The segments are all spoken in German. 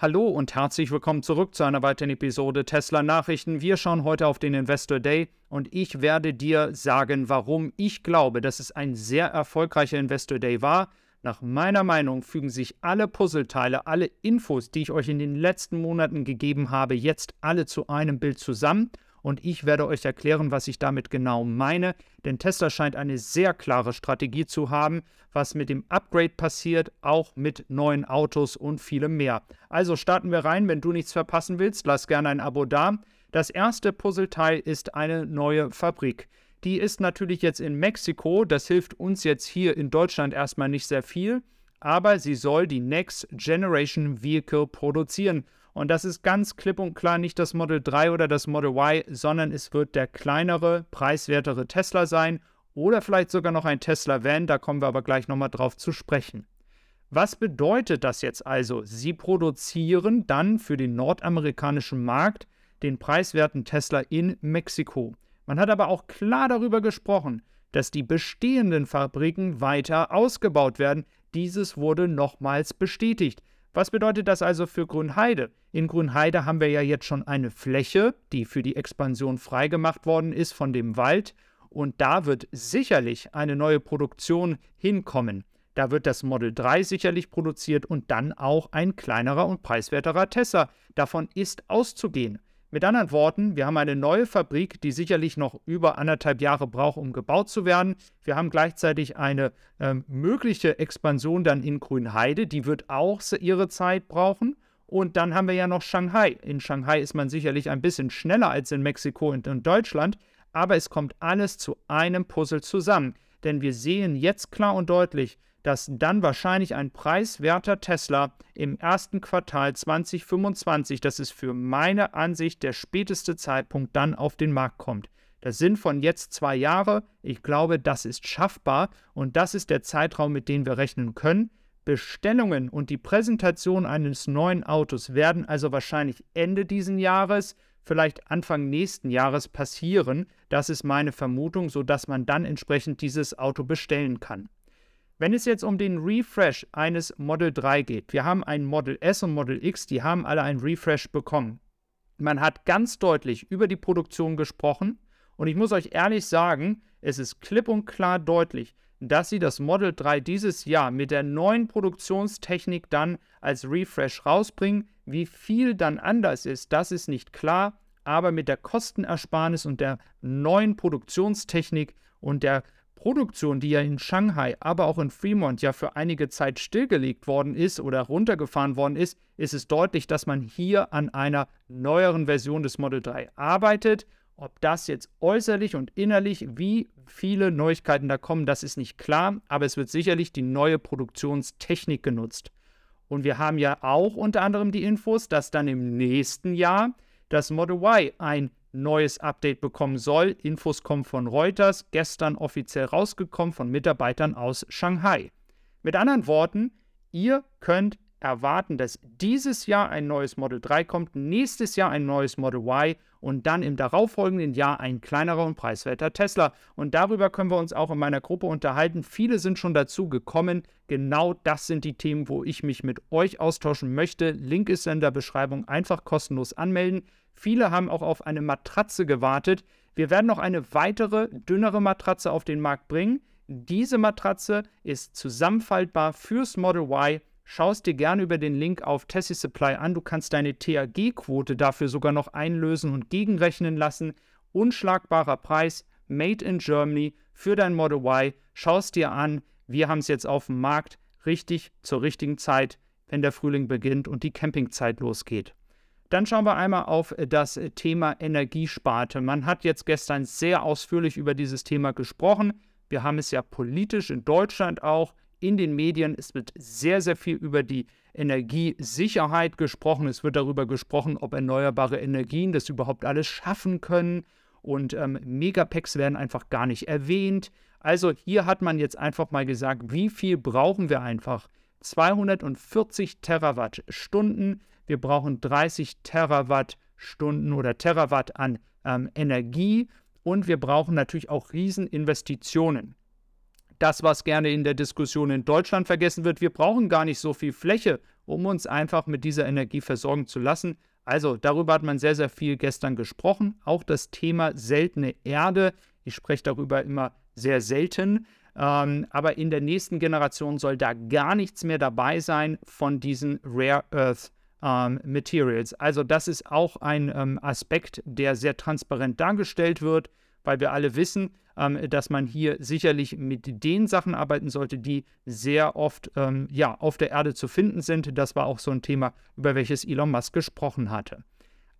Hallo und herzlich willkommen zurück zu einer weiteren Episode Tesla Nachrichten. Wir schauen heute auf den Investor Day und ich werde dir sagen, warum ich glaube, dass es ein sehr erfolgreicher Investor Day war. Nach meiner Meinung fügen sich alle Puzzleteile, alle Infos, die ich euch in den letzten Monaten gegeben habe, jetzt alle zu einem Bild zusammen und ich werde euch erklären, was ich damit genau meine, denn Tesla scheint eine sehr klare Strategie zu haben, was mit dem Upgrade passiert, auch mit neuen Autos und vielem mehr. Also starten wir rein, wenn du nichts verpassen willst, lass gerne ein Abo da. Das erste Puzzleteil ist eine neue Fabrik. Die ist natürlich jetzt in Mexiko, das hilft uns jetzt hier in Deutschland erstmal nicht sehr viel, aber sie soll die Next Generation Vehicle produzieren. Und das ist ganz klipp und klar nicht das Model 3 oder das Model Y, sondern es wird der kleinere, preiswertere Tesla sein oder vielleicht sogar noch ein Tesla Van, da kommen wir aber gleich nochmal drauf zu sprechen. Was bedeutet das jetzt also? Sie produzieren dann für den nordamerikanischen Markt den preiswerten Tesla in Mexiko. Man hat aber auch klar darüber gesprochen, dass die bestehenden Fabriken weiter ausgebaut werden. Dieses wurde nochmals bestätigt. Was bedeutet das also für Grünheide? In Grünheide haben wir ja jetzt schon eine Fläche, die für die Expansion freigemacht worden ist von dem Wald. Und da wird sicherlich eine neue Produktion hinkommen. Da wird das Model 3 sicherlich produziert und dann auch ein kleinerer und preiswerterer Tesla. Davon ist auszugehen. Mit anderen Worten, wir haben eine neue Fabrik, die sicherlich noch über anderthalb Jahre braucht, um gebaut zu werden. Wir haben gleichzeitig eine ähm, mögliche Expansion dann in Grünheide, die wird auch ihre Zeit brauchen. Und dann haben wir ja noch Shanghai. In Shanghai ist man sicherlich ein bisschen schneller als in Mexiko und in Deutschland, aber es kommt alles zu einem Puzzle zusammen. Denn wir sehen jetzt klar und deutlich, dass dann wahrscheinlich ein preiswerter Tesla im ersten Quartal 2025, das ist für meine Ansicht der späteste Zeitpunkt, dann auf den Markt kommt. Das sind von jetzt zwei Jahre. Ich glaube, das ist schaffbar und das ist der Zeitraum, mit dem wir rechnen können. Bestellungen und die Präsentation eines neuen Autos werden also wahrscheinlich Ende diesen Jahres, vielleicht Anfang nächsten Jahres passieren. Das ist meine Vermutung, sodass man dann entsprechend dieses Auto bestellen kann. Wenn es jetzt um den Refresh eines Model 3 geht, wir haben ein Model S und Model X, die haben alle ein Refresh bekommen. Man hat ganz deutlich über die Produktion gesprochen und ich muss euch ehrlich sagen, es ist klipp und klar deutlich, dass sie das Model 3 dieses Jahr mit der neuen Produktionstechnik dann als Refresh rausbringen. Wie viel dann anders ist, das ist nicht klar, aber mit der Kostenersparnis und der neuen Produktionstechnik und der Produktion, die ja in Shanghai, aber auch in Fremont ja für einige Zeit stillgelegt worden ist oder runtergefahren worden ist, ist es deutlich, dass man hier an einer neueren Version des Model 3 arbeitet. Ob das jetzt äußerlich und innerlich, wie viele Neuigkeiten da kommen, das ist nicht klar, aber es wird sicherlich die neue Produktionstechnik genutzt. Und wir haben ja auch unter anderem die Infos, dass dann im nächsten Jahr das Model Y ein neues Update bekommen soll. Infos kommen von Reuters, gestern offiziell rausgekommen von Mitarbeitern aus Shanghai. Mit anderen Worten, ihr könnt erwarten, dass dieses Jahr ein neues Model 3 kommt, nächstes Jahr ein neues Model Y und dann im darauffolgenden Jahr ein kleinerer und preiswerter Tesla. Und darüber können wir uns auch in meiner Gruppe unterhalten. Viele sind schon dazu gekommen. Genau das sind die Themen, wo ich mich mit euch austauschen möchte. Link ist in der Beschreibung. Einfach kostenlos anmelden. Viele haben auch auf eine Matratze gewartet. Wir werden noch eine weitere, dünnere Matratze auf den Markt bringen. Diese Matratze ist zusammenfaltbar fürs Model Y. Schau es dir gerne über den Link auf Tessie Supply an. Du kannst deine THG-Quote dafür sogar noch einlösen und gegenrechnen lassen. Unschlagbarer Preis, made in Germany für dein Model Y. Schau es dir an. Wir haben es jetzt auf dem Markt richtig zur richtigen Zeit, wenn der Frühling beginnt und die Campingzeit losgeht. Dann schauen wir einmal auf das Thema Energiesparte. Man hat jetzt gestern sehr ausführlich über dieses Thema gesprochen. Wir haben es ja politisch in Deutschland auch in den Medien. Es wird sehr, sehr viel über die Energiesicherheit gesprochen. Es wird darüber gesprochen, ob erneuerbare Energien das überhaupt alles schaffen können. Und ähm, Megapacks werden einfach gar nicht erwähnt. Also hier hat man jetzt einfach mal gesagt, wie viel brauchen wir einfach? 240 Terawattstunden wir brauchen 30 Terawattstunden oder Terawatt an ähm, Energie und wir brauchen natürlich auch Rieseninvestitionen. Das, was gerne in der Diskussion in Deutschland vergessen wird. Wir brauchen gar nicht so viel Fläche, um uns einfach mit dieser Energie versorgen zu lassen. Also darüber hat man sehr, sehr viel gestern gesprochen. Auch das Thema seltene Erde. Ich spreche darüber immer sehr selten. Ähm, aber in der nächsten Generation soll da gar nichts mehr dabei sein von diesen Rare Earth ähm, Materials. Also das ist auch ein ähm, Aspekt, der sehr transparent dargestellt wird, weil wir alle wissen, ähm, dass man hier sicherlich mit den Sachen arbeiten sollte, die sehr oft ähm, ja, auf der Erde zu finden sind. Das war auch so ein Thema, über welches Elon Musk gesprochen hatte.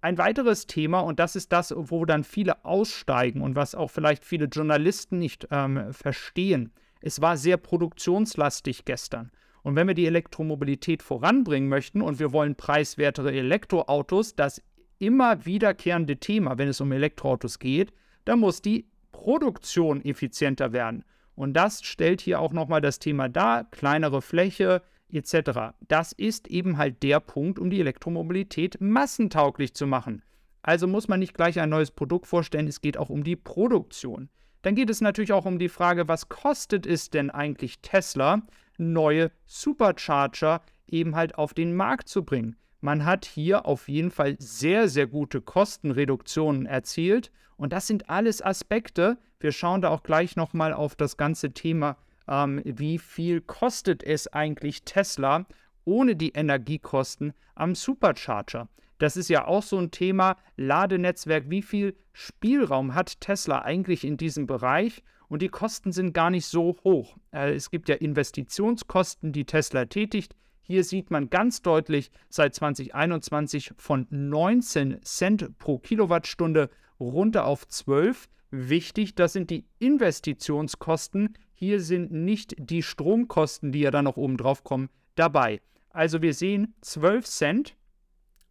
Ein weiteres Thema, und das ist das, wo dann viele aussteigen und was auch vielleicht viele Journalisten nicht ähm, verstehen. Es war sehr produktionslastig gestern. Und wenn wir die Elektromobilität voranbringen möchten und wir wollen preiswertere Elektroautos, das immer wiederkehrende Thema, wenn es um Elektroautos geht, dann muss die Produktion effizienter werden. Und das stellt hier auch nochmal das Thema dar, kleinere Fläche etc. Das ist eben halt der Punkt, um die Elektromobilität massentauglich zu machen. Also muss man nicht gleich ein neues Produkt vorstellen, es geht auch um die Produktion. Dann geht es natürlich auch um die Frage, was kostet es denn eigentlich Tesla, neue Supercharger eben halt auf den Markt zu bringen. Man hat hier auf jeden Fall sehr, sehr gute Kostenreduktionen erzielt. Und das sind alles Aspekte. Wir schauen da auch gleich nochmal auf das ganze Thema, ähm, wie viel kostet es eigentlich Tesla ohne die Energiekosten am Supercharger. Das ist ja auch so ein Thema, Ladenetzwerk, wie viel Spielraum hat Tesla eigentlich in diesem Bereich? Und die Kosten sind gar nicht so hoch. Äh, es gibt ja Investitionskosten, die Tesla tätigt. Hier sieht man ganz deutlich seit 2021 von 19 Cent pro Kilowattstunde runter auf 12. Wichtig, das sind die Investitionskosten. Hier sind nicht die Stromkosten, die ja dann noch oben drauf kommen, dabei. Also wir sehen 12 Cent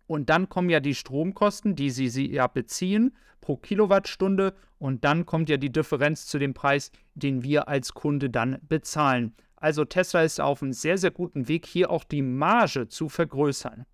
und dann kommen ja die Stromkosten, die Sie, Sie ja beziehen pro Kilowattstunde und dann kommt ja die Differenz zu dem Preis, den wir als Kunde dann bezahlen. Also Tesla ist auf einem sehr, sehr guten Weg, hier auch die Marge zu vergrößern.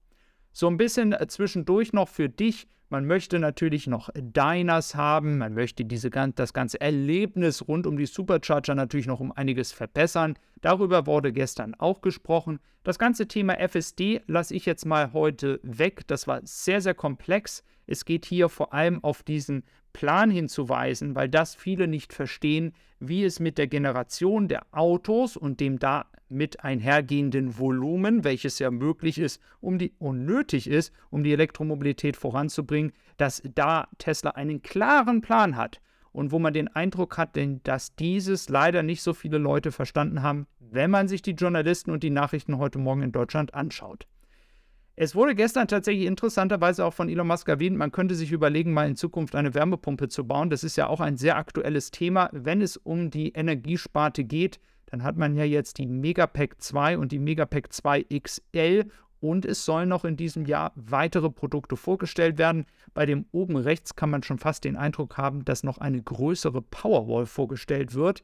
So ein bisschen äh, zwischendurch noch für dich. Man möchte natürlich noch Diners haben, man möchte diese, das ganze Erlebnis rund um die Supercharger natürlich noch um einiges verbessern. Darüber wurde gestern auch gesprochen. Das ganze Thema FSD lasse ich jetzt mal heute weg. Das war sehr, sehr komplex. Es geht hier vor allem auf diesen Plan hinzuweisen, weil das viele nicht verstehen, wie es mit der Generation der Autos und dem damit einhergehenden Volumen, welches ja möglich ist, um die unnötig ist, um die Elektromobilität voranzubringen, dass da Tesla einen klaren Plan hat und wo man den Eindruck hat, dass dieses leider nicht so viele Leute verstanden haben, wenn man sich die Journalisten und die Nachrichten heute Morgen in Deutschland anschaut. Es wurde gestern tatsächlich interessanterweise auch von Elon Musk erwähnt, man könnte sich überlegen, mal in Zukunft eine Wärmepumpe zu bauen. Das ist ja auch ein sehr aktuelles Thema. Wenn es um die Energiesparte geht, dann hat man ja jetzt die Megapack 2 und die Megapack 2 XL und es sollen noch in diesem Jahr weitere Produkte vorgestellt werden. Bei dem oben rechts kann man schon fast den Eindruck haben, dass noch eine größere Powerwall vorgestellt wird.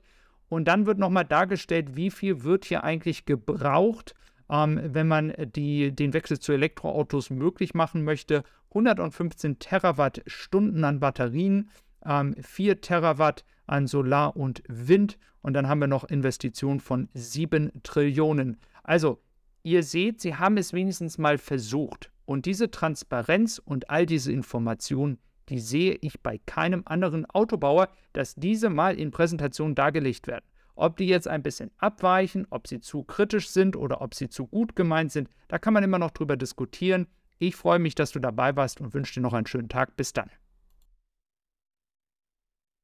Und dann wird nochmal dargestellt, wie viel wird hier eigentlich gebraucht, ähm, wenn man die, den Wechsel zu Elektroautos möglich machen möchte. 115 Terawattstunden an Batterien, ähm, 4 Terawatt an Solar und Wind und dann haben wir noch Investitionen von 7 Trillionen. Also, ihr seht, sie haben es wenigstens mal versucht. Und diese Transparenz und all diese Informationen, die sehe ich bei keinem anderen Autobauer, dass diese mal in Präsentationen dargelegt werden. Ob die jetzt ein bisschen abweichen, ob sie zu kritisch sind oder ob sie zu gut gemeint sind, da kann man immer noch drüber diskutieren. Ich freue mich, dass du dabei warst und wünsche dir noch einen schönen Tag. Bis dann.